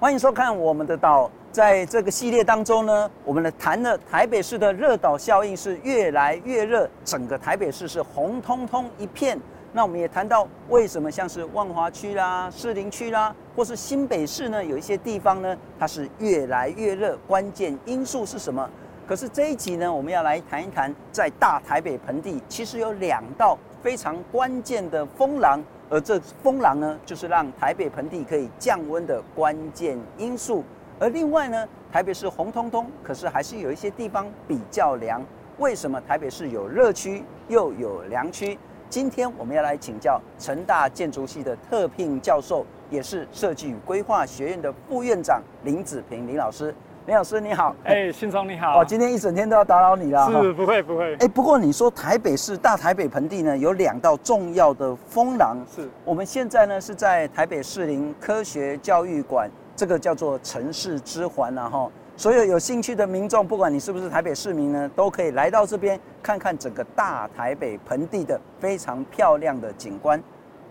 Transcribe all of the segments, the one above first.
欢迎收看我们的岛。在这个系列当中呢，我们来谈了台北市的热岛效应是越来越热，整个台北市是红彤彤一片。那我们也谈到为什么像是万华区啦、士林区啦，或是新北市呢，有一些地方呢，它是越来越热，关键因素是什么？可是这一集呢，我们要来谈一谈，在大台北盆地，其实有两道非常关键的风廊。而这风廊呢，就是让台北盆地可以降温的关键因素。而另外呢，台北市红彤彤，可是还是有一些地方比较凉。为什么台北市有热区又有凉区？今天我们要来请教成大建筑系的特聘教授，也是设计与规划学院的副院长林子平林老师。林老师你好，哎，信聪你好，哦，今天一整天都要打扰你了，是不会不会，哎，不过你说台北市大台北盆地呢，有两道重要的风廊，是，我们现在呢是在台北市林科学教育馆，这个叫做城市之环呐哈，所有有兴趣的民众，不管你是不是台北市民呢，都可以来到这边看看整个大台北盆地的非常漂亮的景观。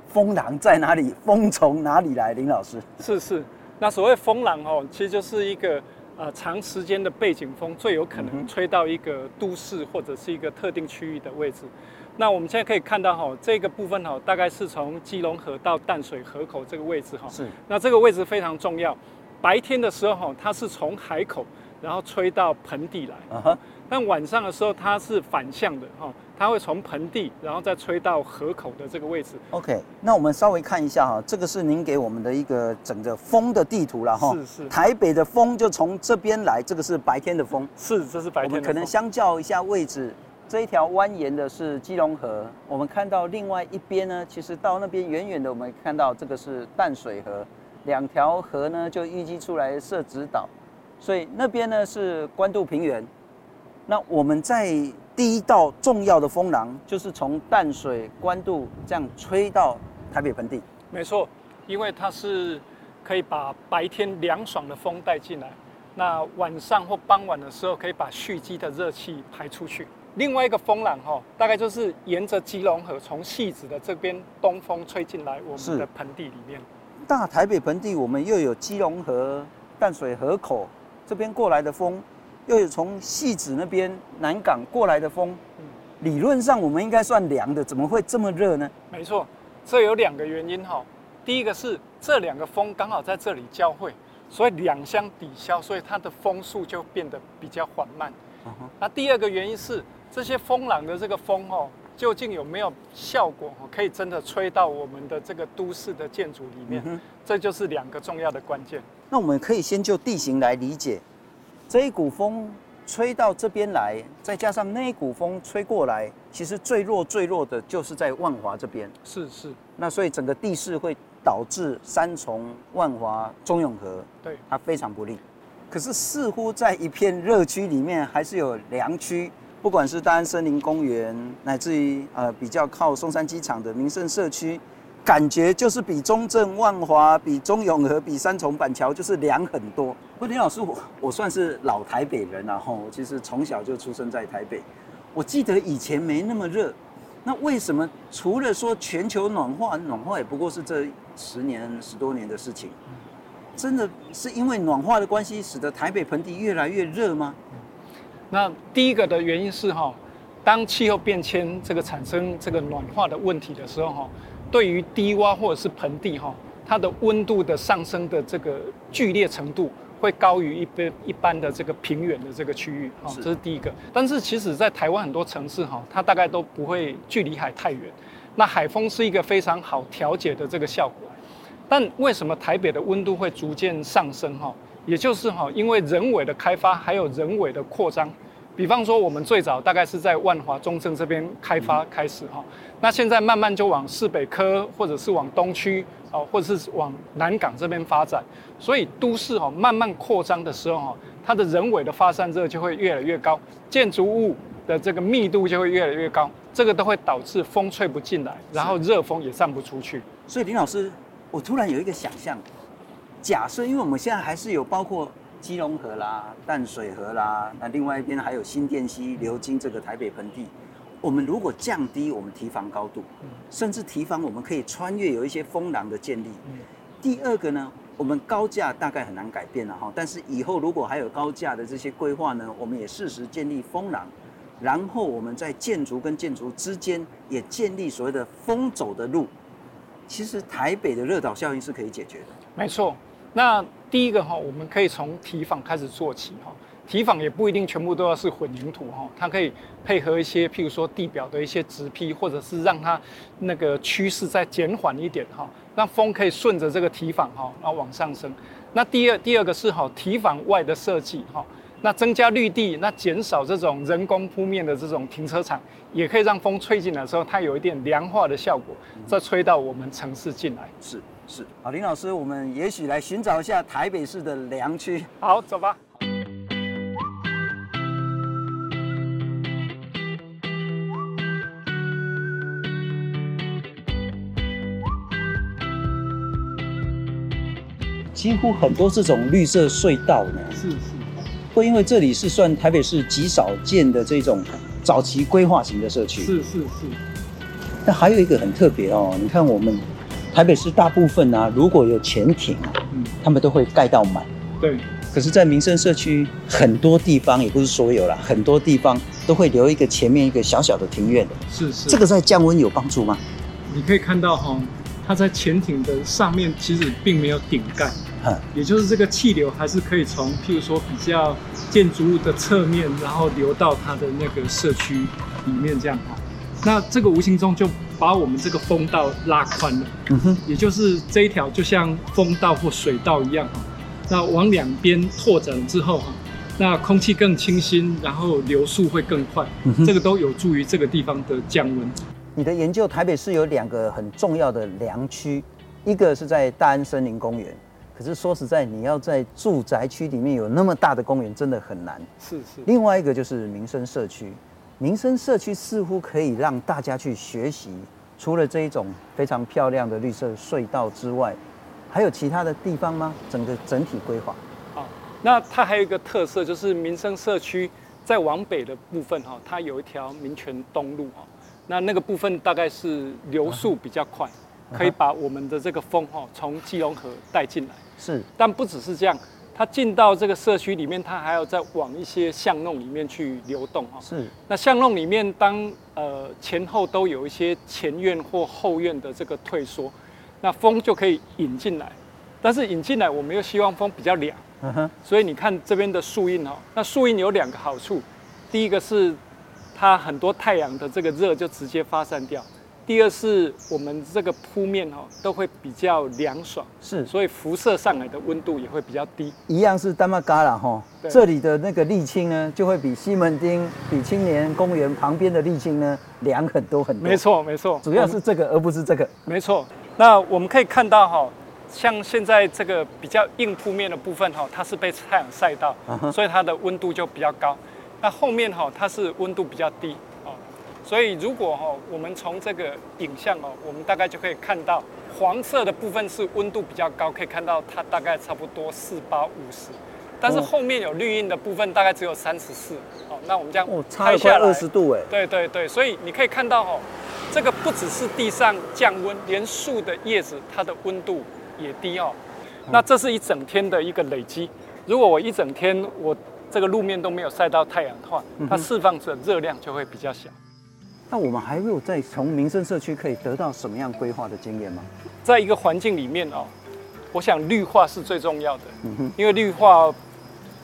风廊在哪里？风从哪里来？林老师，是是，那所谓风廊哦，其实就是一个。呃，长时间的背景风最有可能吹到一个都市或者是一个特定区域的位置。那我们现在可以看到哈，这个部分哈，大概是从基隆河到淡水河口这个位置哈。是。那这个位置非常重要。白天的时候哈，它是从海口，然后吹到盆地来。但晚上的时候，它是反向的哈。它会从盆地，然后再吹到河口的这个位置。OK，那我们稍微看一下哈，这个是您给我们的一个整个风的地图了哈。是是。台北的风就从这边来，这个是白天的风。是，这是白天的风。我们可能相较一下位置，这一条蜿蜒的是基隆河，我们看到另外一边呢，其实到那边远远的，我们看到这个是淡水河，两条河呢就淤积出来设直岛，所以那边呢是关渡平原。那我们在第一道重要的风廊，就是从淡水关渡这样吹到台北盆地。没错，因为它是可以把白天凉爽的风带进来，那晚上或傍晚的时候可以把蓄积的热气排出去。另外一个风廊哈，大概就是沿着基隆河从戏子的这边东风吹进来我们的盆地里面。大台北盆地，我们又有基隆河、淡水河口这边过来的风。又有从戏子那边南港过来的风，理论上我们应该算凉的，怎么会这么热呢？没错，这有两个原因哈。第一个是这两个风刚好在这里交汇，所以两相抵消，所以它的风速就变得比较缓慢。那第二个原因是这些风廊的这个风哦，究竟有没有效果？可以真的吹到我们的这个都市的建筑里面？这就是两个重要的关键。那我们可以先就地形来理解。这一股风吹到这边来，再加上那一股风吹过来，其实最弱最弱的就是在万华这边。是是。那所以整个地势会导致三重、万华、中永和，对它非常不利。可是似乎在一片热区里面，还是有凉区，不管是大安森林公园，乃至于呃比较靠松山机场的民生社区。感觉就是比中正、万华、比中永和、比三重、板桥，就是凉很多。不过林老师，我我算是老台北人，然后其实从小就出生在台北。我记得以前没那么热，那为什么除了说全球暖化，暖化也不过是这十年十多年的事情，真的是因为暖化的关系，使得台北盆地越来越热吗？那第一个的原因是哈，当气候变迁这个产生这个暖化的问题的时候哈。对于低洼或者是盆地哈，它的温度的上升的这个剧烈程度会高于一般一般的这个平原的这个区域哈，这是第一个。但是其实，在台湾很多城市哈，它大概都不会距离海太远，那海风是一个非常好调节的这个效果。但为什么台北的温度会逐渐上升哈？也就是哈，因为人为的开发还有人为的扩张。比方说，我们最早大概是在万华、中正这边开发开始哈，那现在慢慢就往市北科，或者是往东区，啊，或者是往南港这边发展。所以都市哈慢慢扩张的时候哈，它的人为的发散热就会越来越高，建筑物的这个密度就会越来越高，这个都会导致风吹不进来，然后热风也散不出去。所以林老师，我突然有一个想象，假设因为我们现在还是有包括。基隆河啦，淡水河啦，那另外一边还有新店溪流经这个台北盆地。我们如果降低我们堤防高度，甚至堤防我们可以穿越有一些风廊的建立。第二个呢，我们高架大概很难改变了哈，但是以后如果还有高架的这些规划呢，我们也适时建立风廊，然后我们在建筑跟建筑之间也建立所谓的风走的路。其实台北的热岛效应是可以解决的。没错，那第一个哈，我们可以从提防开始做起哈。提防也不一定全部都要是混凝土哈，它可以配合一些，譬如说地表的一些植被，或者是让它那个趋势再减缓一点哈，让风可以顺着这个提防哈，然后往上升。那第二第二个是哈，提防外的设计哈，那增加绿地，那减少这种人工铺面的这种停车场，也可以让风吹进来的时候，它有一点凉化的效果，再吹到我们城市进来。是是，好，林老师，我们也许来寻找一下台北市的良区。好，走吧。几乎很多这种绿色隧道呢，是是，会因为这里是算台北市极少见的这种早期规划型的社区，是是是。那还有一个很特别哦，你看我们台北市大部分啊，如果有潜艇，嗯，他们都会盖到满，对。可是，在民生社区很多地方，也不是所有啦，很多地方都会留一个前面一个小小的庭院的，是是。这个在降温有帮助吗？你可以看到哈，它在潜艇的上面其实并没有顶盖。也就是这个气流还是可以从，譬如说比较建筑物的侧面，然后流到它的那个社区里面这样哈。那这个无形中就把我们这个风道拉宽了。嗯哼，也就是这一条就像风道或水道一样哈。那往两边拓展之后哈，那空气更清新，然后流速会更快。嗯哼，这个都有助于这个地方的降温。你的研究，台北市有两个很重要的良区，一个是在大安森林公园。可是说实在，你要在住宅区里面有那么大的公园，真的很难。是是。另外一个就是民生社区，民生社区似乎可以让大家去学习。除了这一种非常漂亮的绿色隧道之外，还有其他的地方吗？整个整体规划。好，那它还有一个特色，就是民生社区在往北的部分哈，它有一条民权东路哈，那那个部分大概是流速比较快。可以把我们的这个风哈从基隆河带进来，是，但不只是这样，它进到这个社区里面，它还要再往一些巷弄里面去流动哈。是，那巷弄里面当呃前后都有一些前院或后院的这个退缩，那风就可以引进来，但是引进来我们又希望风比较凉，嗯哼，所以你看这边的树荫哦，那树荫有两个好处，第一个是它很多太阳的这个热就直接发散掉。第二是我们这个铺面哈都会比较凉爽，是，所以辐射上来的温度也会比较低。一样是丹麦嘎啦哈，这里的那个沥青呢，就会比西门町、比青年公园旁边的沥青呢凉很多很多。没错没错，主要是这个而不是这个。没错，那我们可以看到哈，像现在这个比较硬铺面的部分哈，它是被太阳晒到，所以它的温度就比较高。那后面哈，它是温度比较低。所以，如果哈，我们从这个影像哦，我们大概就可以看到黄色的部分是温度比较高，可以看到它大概差不多四八五十，但是后面有绿荫的部分大概只有三十四。哦，那我们这样拍下来二十度哎。对对对，所以你可以看到哦，这个不只是地上降温，连树的叶子它的温度也低哦。那这是一整天的一个累积。如果我一整天我这个路面都没有晒到太阳的话，它释放出的热量就会比较小。那我们还会有在从民生社区可以得到什么样规划的经验吗？在一个环境里面哦，我想绿化是最重要的。因为绿化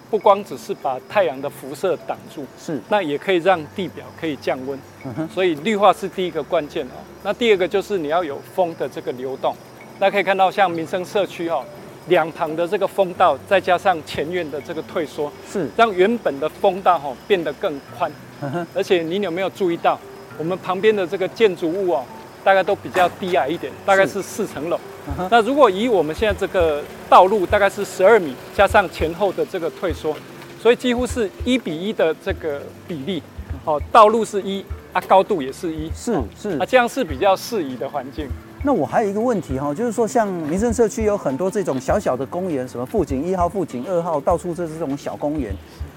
不光只是把太阳的辐射挡住，是，那也可以让地表可以降温。嗯哼，所以绿化是第一个关键哦。那第二个就是你要有风的这个流动。那可以看到，像民生社区哦，两旁的这个风道，再加上前院的这个退缩，是让原本的风道哈变得更宽。嗯哼，而且你有没有注意到？我们旁边的这个建筑物哦，大概都比较低矮一点，大概是四层楼。Uh-huh. 那如果以我们现在这个道路，大概是十二米，加上前后的这个退缩，所以几乎是一比一的这个比例。哦，道路是一啊，高度也是一，是是啊，这样是比较适宜的环境。那我还有一个问题哈，就是说像民生社区有很多这种小小的公园，什么富锦一号、富锦二号，到处这是这种小公园。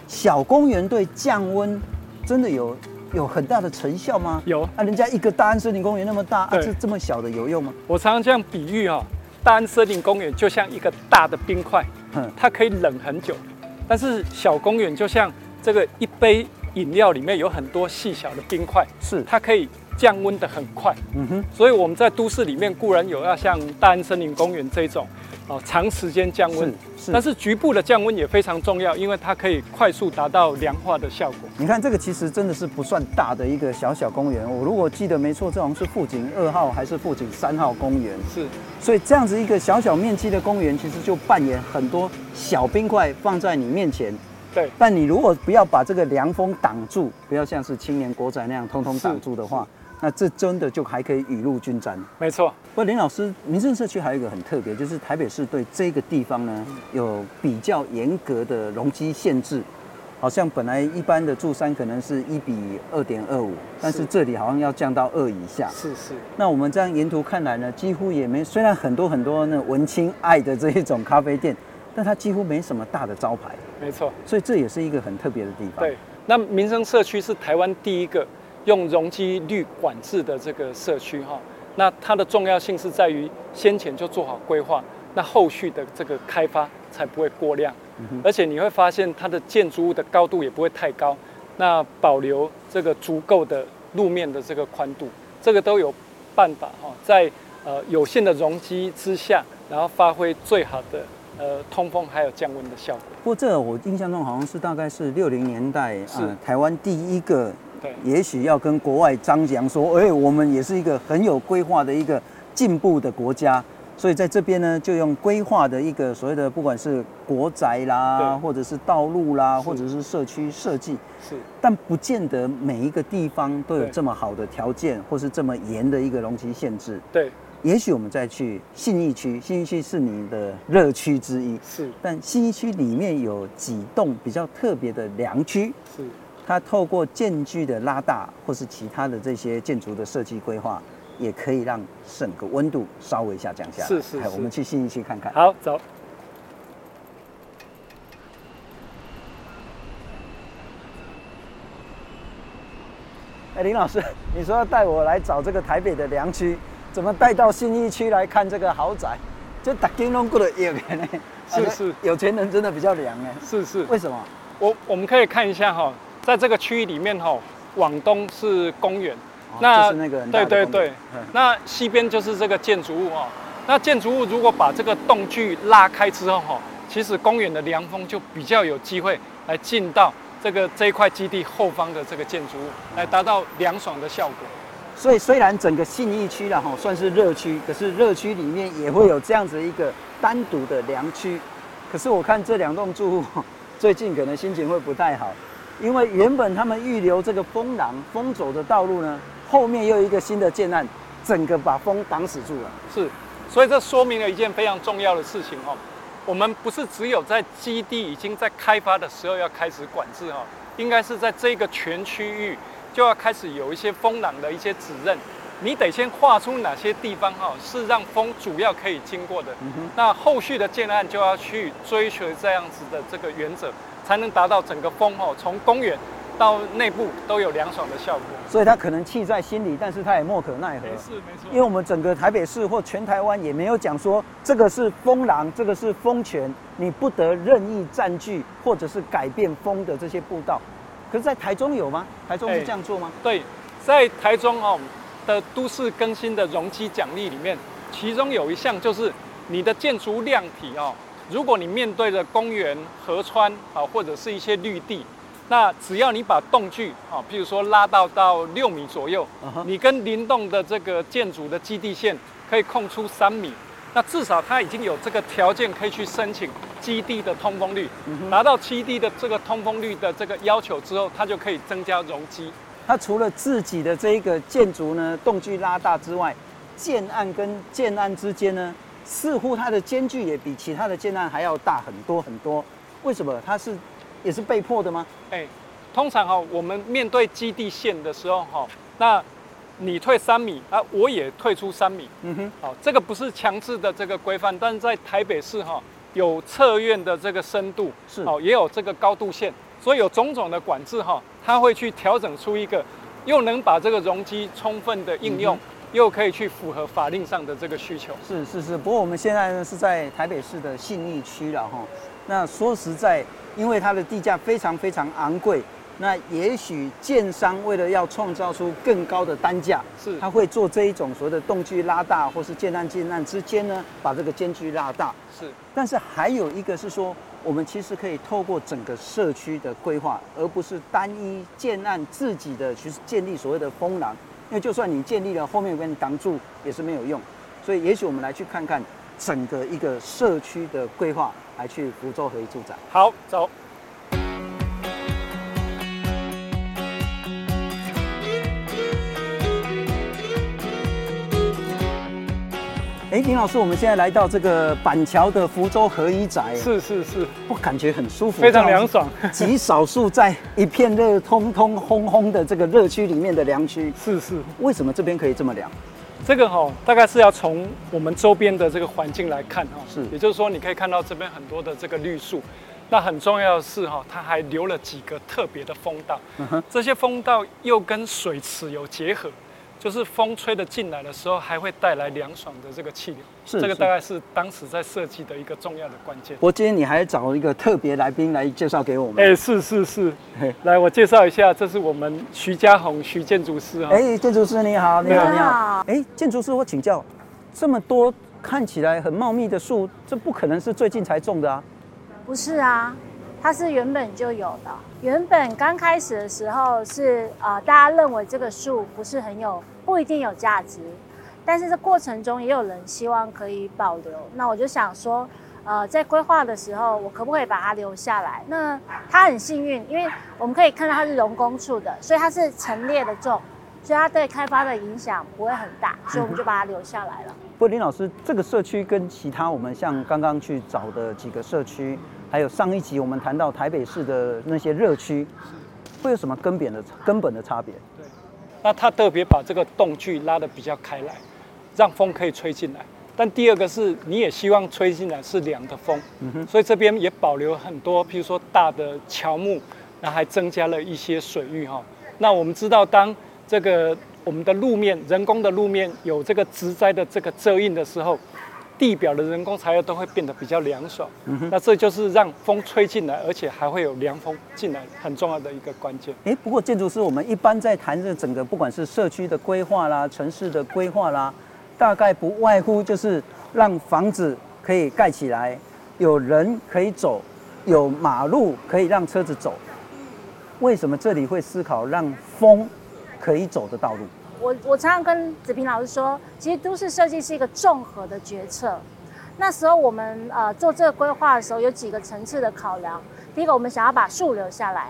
小公园对降温真的有？有很大的成效吗？有啊，人家一个大安森林公园那么大，啊，这这么小的有用吗？我常常这样比喻啊，大安森林公园就像一个大的冰块，嗯它可以冷很久。但是小公园就像这个一杯饮料里面有很多细小的冰块，是它可以降温的很快。嗯哼，所以我们在都市里面固然有要像大安森林公园这种。哦，长时间降温，但是局部的降温也非常重要，因为它可以快速达到凉化的效果。你看这个其实真的是不算大的一个小小公园。我如果记得没错，这好像是富锦二号还是富锦三号公园？是。所以这样子一个小小面积的公园，其实就扮演很多小冰块放在你面前。对。但你如果不要把这个凉风挡住，不要像是青年国仔那样通通挡住的话。那这真的就还可以雨露均沾，没错。不过林老师，民生社区还有一个很特别，就是台北市对这个地方呢有比较严格的容积限制，好像本来一般的住山可能是一比二点二五，但是这里好像要降到二以下。是是。那我们这样沿途看来呢，几乎也没，虽然很多很多那文青爱的这一种咖啡店，但它几乎没什么大的招牌。没错。所以这也是一个很特别的地方。对。那民生社区是台湾第一个。用容积率管制的这个社区哈，那它的重要性是在于先前就做好规划，那后续的这个开发才不会过量，而且你会发现它的建筑物的高度也不会太高，那保留这个足够的路面的这个宽度，这个都有办法哈，在呃有限的容积之下，然后发挥最好的呃通风还有降温的效果。不过这个我印象中好像是大概是六零年代是、呃、台湾第一个。对，也许要跟国外张扬说，哎，我们也是一个很有规划的一个进步的国家，所以在这边呢，就用规划的一个所谓的，不管是国宅啦，或者是道路啦，或者是社区设计，是，但不见得每一个地方都有这么好的条件，或是这么严的一个容积限制。对，也许我们再去信义区，信义区是你的热区之一，是，但信义区里面有几栋比较特别的良区，是。它透过间距的拉大，或是其他的这些建筑的设计规划，也可以让整个温度稍微下降下来。是是，是，我们去新一区看看。好，走。哎，林老师，你说要带我来找这个台北的良区，怎么带到新一区来看这个豪宅？就打金龙过的有钱呢？是是，有钱人真的比较凉哎。是是，为什么？我我们可以看一下哈。在这个区域里面哈，往东是公园，哦，那就是那个对对对，那西边就是这个建筑物哈。那建筑物如果把这个洞距拉开之后哈，其实公园的凉风就比较有机会来进到这个这一块基地后方的这个建筑物，来达到凉爽的效果。所以虽然整个信义区了哈算是热区，可是热区里面也会有这样子一个单独的凉区。可是我看这两栋住户最近可能心情会不太好。因为原本他们预留这个风廊、风走的道路呢，后面又有一个新的建案，整个把风挡死住了。是，所以这说明了一件非常重要的事情哦。我们不是只有在基地已经在开发的时候要开始管制哦，应该是在这个全区域就要开始有一些风廊的一些指认。你得先画出哪些地方哈是让风主要可以经过的，那后续的建案就要去追求这样子的这个原则。才能达到整个风哦从公园到内部都有凉爽的效果，所以他可能气在心里，但是他也莫可奈何。没事没错，因为我们整个台北市或全台湾也没有讲说这个是风廊，这个是风泉，你不得任意占据或者是改变风的这些步道。可是，在台中有吗？台中是这样做吗？对，在台中哦的都市更新的容积奖励里面，其中有一项就是你的建筑量体哦。如果你面对着公园、河川啊，或者是一些绿地，那只要你把动距啊，譬如说拉到到六米左右，你跟林动的这个建筑的基地线可以空出三米，那至少它已经有这个条件可以去申请基地的通风率，达到基地的这个通风率的这个要求之后，它就可以增加容积。它除了自己的这一个建筑呢，动距拉大之外，建案跟建案之间呢？似乎它的间距也比其他的建案还要大很多很多，为什么？它是也是被迫的吗？哎，通常哈，我们面对基地线的时候哈，那你退三米啊，我也退出三米。嗯哼，好，这个不是强制的这个规范，但是在台北市哈有侧院的这个深度是哦，也有这个高度线，所以有种种的管制哈，它会去调整出一个又能把这个容积充分的应用。又可以去符合法令上的这个需求。是是是，不过我们现在呢是在台北市的信义区了哈。那说实在，因为它的地价非常非常昂贵，那也许建商为了要创造出更高的单价，是他会做这一种所谓的动距拉大，或是建案建案之间呢，把这个间距拉大。是，但是还有一个是说，我们其实可以透过整个社区的规划，而不是单一建案自己的去建立所谓的风廊，因为就算你建立了，后面有给你挡住也是没有用。所以，也许我们来去看看整个一个社区的规划，来去福州合一住宅。好，走。哎，林老师，我们现在来到这个板桥的福州合一宅，是是是，我感觉很舒服，非常凉爽。极少数在一片热通通、烘烘的这个热区里面的凉区，是是。为什么这边可以这么凉？这个哈、哦，大概是要从我们周边的这个环境来看哈、哦，是，也就是说，你可以看到这边很多的这个绿树，那很重要的是哈、哦，它还留了几个特别的风道，嗯，这些风道又跟水池有结合。就是风吹的进来的时候，还会带来凉爽的这个气流。是，这个大概是当时在设计的一个重要的关键。我今天你还找一个特别来宾来介绍给我们。哎，是是是，来我介绍一下，这是我们徐家宏徐建筑师啊。哎，建筑师你好，你好你好。哎，建筑师我请教，这么多看起来很茂密的树，这不可能是最近才种的啊？不是啊。它是原本就有的，原本刚开始的时候是呃，大家认为这个树不是很有，不一定有价值，但是这过程中也有人希望可以保留。那我就想说，呃，在规划的时候，我可不可以把它留下来？那它很幸运，因为我们可以看到它是人工处的，所以它是陈列的种，所以它对开发的影响不会很大，所以我们就把它留下来了。不过林老师，这个社区跟其他我们像刚刚去找的几个社区。还有上一集我们谈到台北市的那些热区，会有什么根本的根本的差别？对，那他特别把这个洞距拉得比较开来，让风可以吹进来。但第二个是，你也希望吹进来是凉的风，嗯哼，所以这边也保留很多，譬如说大的乔木，那还增加了一些水域哈。那我们知道，当这个我们的路面人工的路面有这个植栽的这个遮荫的时候。地表的人工材料都会变得比较凉爽，嗯哼，那这就是让风吹进来，而且还会有凉风进来，很重要的一个关键。哎，不过建筑师，我们一般在谈这整个不管是社区的规划啦、城市的规划啦，大概不外乎就是让房子可以盖起来，有人可以走，有马路可以让车子走。为什么这里会思考让风可以走的道路？我我常常跟子平老师说，其实都市设计是一个综合的决策。那时候我们呃做这个规划的时候，有几个层次的考量。第一个，我们想要把树留下来；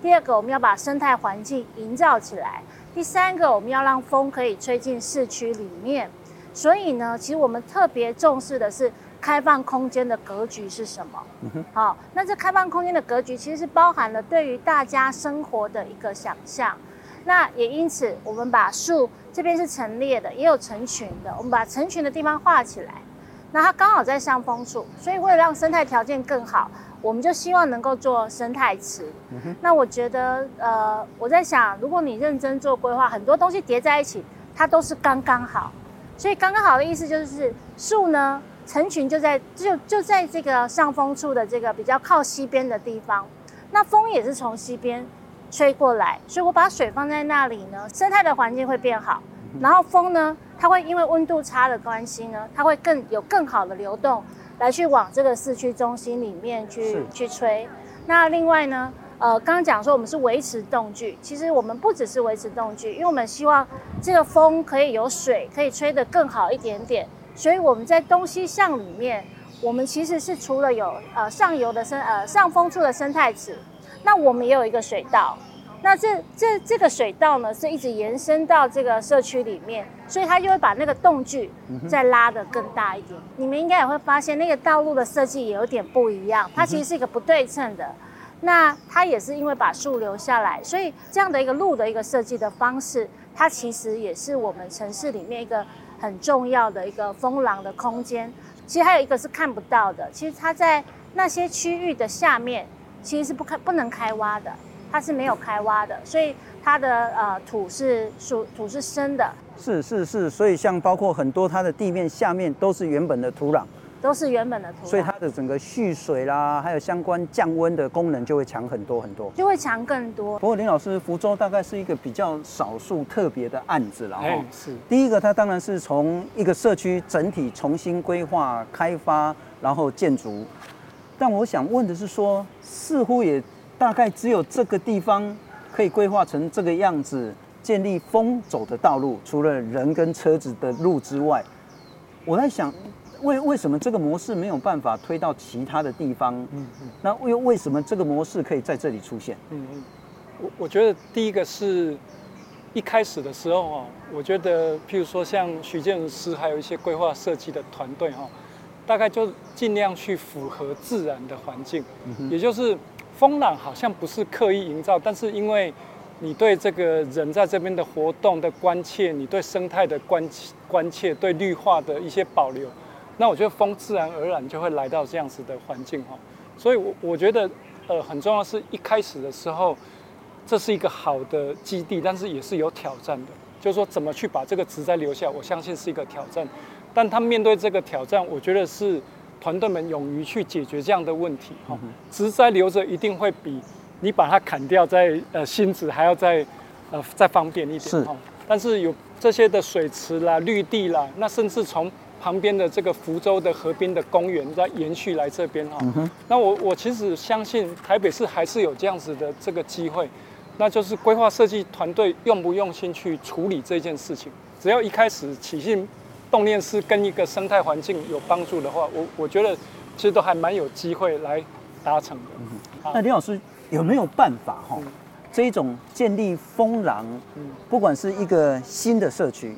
第二个，我们要把生态环境营造起来；第三个，我们要让风可以吹进市区里面。所以呢，其实我们特别重视的是开放空间的格局是什么？好，那这开放空间的格局其实是包含了对于大家生活的一个想象。那也因此，我们把树这边是陈列的，也有成群的。我们把成群的地方画起来，那它刚好在上风处，所以为了让生态条件更好，我们就希望能够做生态池。嗯。那我觉得，呃，我在想，如果你认真做规划，很多东西叠在一起，它都是刚刚好。所以刚刚好的意思就是，树呢成群就在就就在这个上风处的这个比较靠西边的地方，那风也是从西边。吹过来，所以我把水放在那里呢，生态的环境会变好。然后风呢，它会因为温度差的关系呢，它会更有更好的流动，来去往这个市区中心里面去去吹。那另外呢，呃，刚刚讲说我们是维持动距，其实我们不只是维持动距，因为我们希望这个风可以有水，可以吹得更好一点点。所以我们在东西向里面，我们其实是除了有呃上游的生呃上风处的生态池。那我们也有一个水道，那这这这个水道呢，是一直延伸到这个社区里面，所以它就会把那个动距再拉得更大一点。嗯、你们应该也会发现，那个道路的设计也有点不一样，它其实是一个不对称的。那它也是因为把树留下来，所以这样的一个路的一个设计的方式，它其实也是我们城市里面一个很重要的一个风廊的空间。其实还有一个是看不到的，其实它在那些区域的下面。其实是不开不能开挖的，它是没有开挖的，所以它的呃土是属土是深的。是是是，所以像包括很多它的地面下面都是原本的土壤，都是原本的土壤，所以它的整个蓄水啦，还有相关降温的功能就会强很多很多，就会强更多。不过林老师，福州大概是一个比较少数特别的案子了哈。哎，是。第一个，它当然是从一个社区整体重新规划开发，然后建筑。但我想问的是说，似乎也大概只有这个地方可以规划成这个样子。建立风走的道路，除了人跟车子的路之外，我在想，为为什么这个模式没有办法推到其他的地方？嗯嗯。那为为什么这个模式可以在这里出现？嗯嗯。我我觉得第一个是一开始的时候哦，我觉得譬如说像许建筑师还有一些规划设计的团队哈，大概就尽量去符合自然的环境，也就是风浪好像不是刻意营造，但是因为。你对这个人在这边的活动的关切，你对生态的关关切，对绿化的一些保留，那我觉得风自然而然就会来到这样子的环境哈。所以，我我觉得呃很重要是一开始的时候，这是一个好的基地，但是也是有挑战的，就是说怎么去把这个植栽留下，我相信是一个挑战。但他面对这个挑战，我觉得是团队们勇于去解决这样的问题哈。植栽留着一定会比。你把它砍掉，再呃新植还要再呃再方便一点哈。是。但是有这些的水池啦、绿地啦，那甚至从旁边的这个福州的河边的公园再延续来这边哈。那我我其实相信台北市还是有这样子的这个机会，那就是规划设计团队用不用心去处理这件事情。只要一开始起心动念是跟一个生态环境有帮助的话，我我觉得其实都还蛮有机会来达成的。嗯哼。那林老师。有没有办法哈？这一种建立风廊，不管是一个新的社区，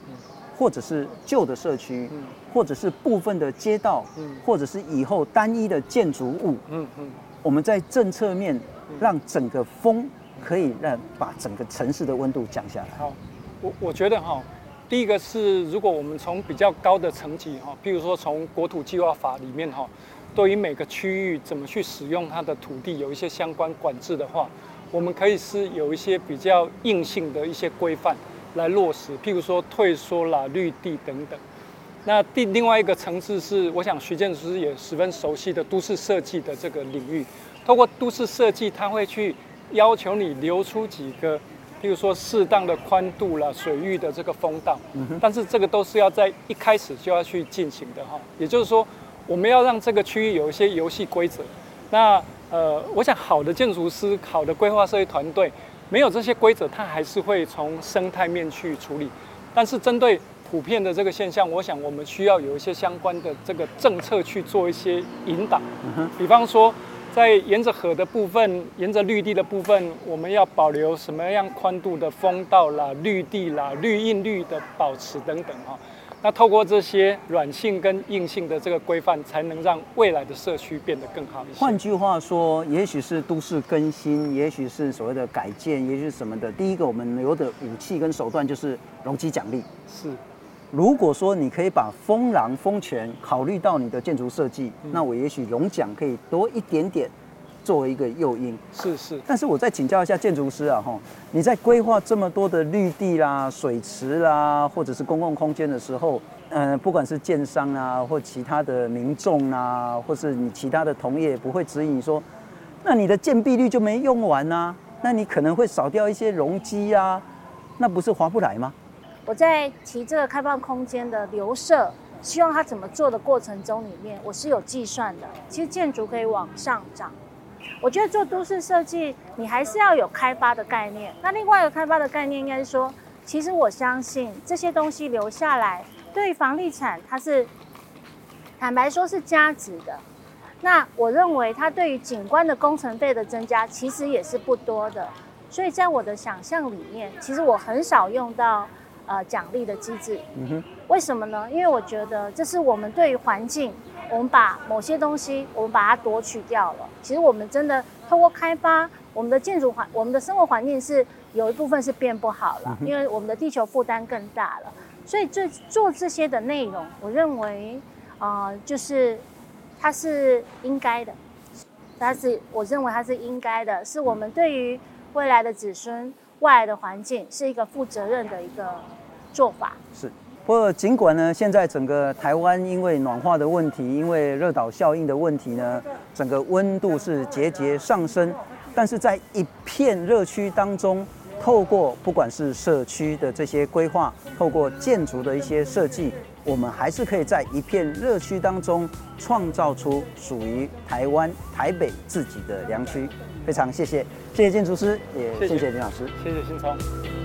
或者是旧的社区，或者是部分的街道，或者是以后单一的建筑物，嗯嗯，我们在政策面让整个风可以让把整个城市的温度降下来。好，我我觉得哈，第一个是如果我们从比较高的层级哈，比如说从国土计划法里面哈。对于每个区域怎么去使用它的土地有一些相关管制的话，我们可以是有一些比较硬性的一些规范来落实，譬如说退缩啦、绿地等等。那第另外一个层次是，我想徐建筑师也十分熟悉的都市设计的这个领域，透过都市设计，它会去要求你留出几个，譬如说适当的宽度啦、水域的这个风道。嗯。但是这个都是要在一开始就要去进行的哈，也就是说。我们要让这个区域有一些游戏规则。那呃，我想好的建筑师、好的规划设计团队，没有这些规则，他还是会从生态面去处理。但是针对普遍的这个现象，我想我们需要有一些相关的这个政策去做一些引导。比方说，在沿着河的部分、沿着绿地的部分，我们要保留什么样宽度的风道啦、绿地啦、绿荫绿的保持等等哈。那透过这些软性跟硬性的这个规范，才能让未来的社区变得更好一些。换句话说，也许是都市更新，也许是所谓的改建，也许是什么的。第一个，我们有的武器跟手段就是容积奖励。是，如果说你可以把风廊、风权考虑到你的建筑设计，嗯、那我也许龙奖可以多一点点。作为一个诱因，是是，但是我再请教一下建筑师啊，哈，你在规划这么多的绿地啦、水池啦，或者是公共空间的时候，嗯，不管是建商啊，或其他的民众啊，或是你其他的同业，不会指引你说，那你的建蔽率就没用完啊？那你可能会少掉一些容积啊，那不是划不来吗？我在提这个开放空间的留设，希望它怎么做的过程中里面，我是有计算的。其实建筑可以往上涨。我觉得做都市设计，你还是要有开发的概念。那另外一个开发的概念，应该是说，其实我相信这些东西留下来，对于房地产它是坦白说是加值的。那我认为它对于景观的工程费的增加，其实也是不多的。所以在我的想象里面，其实我很少用到呃奖励的机制。嗯哼。为什么呢？因为我觉得这是我们对于环境。我们把某些东西，我们把它夺取掉了。其实我们真的透过开发，我们的建筑环，我们的生活环境是有一部分是变不好了，因为我们的地球负担更大了。所以这做这些的内容，我认为，啊、呃，就是它是应该的，它是我认为它是应该的，是我们对于未来的子孙、外来的环境，是一个负责任的一个做法。是。不过，尽管呢，现在整个台湾因为暖化的问题，因为热岛效应的问题呢，整个温度是节节上升。但是在一片热区当中，透过不管是社区的这些规划，透过建筑的一些设计，我们还是可以在一片热区当中创造出属于台湾台北自己的良区。非常谢谢，谢谢建筑师，也谢谢林老师，谢谢新聪。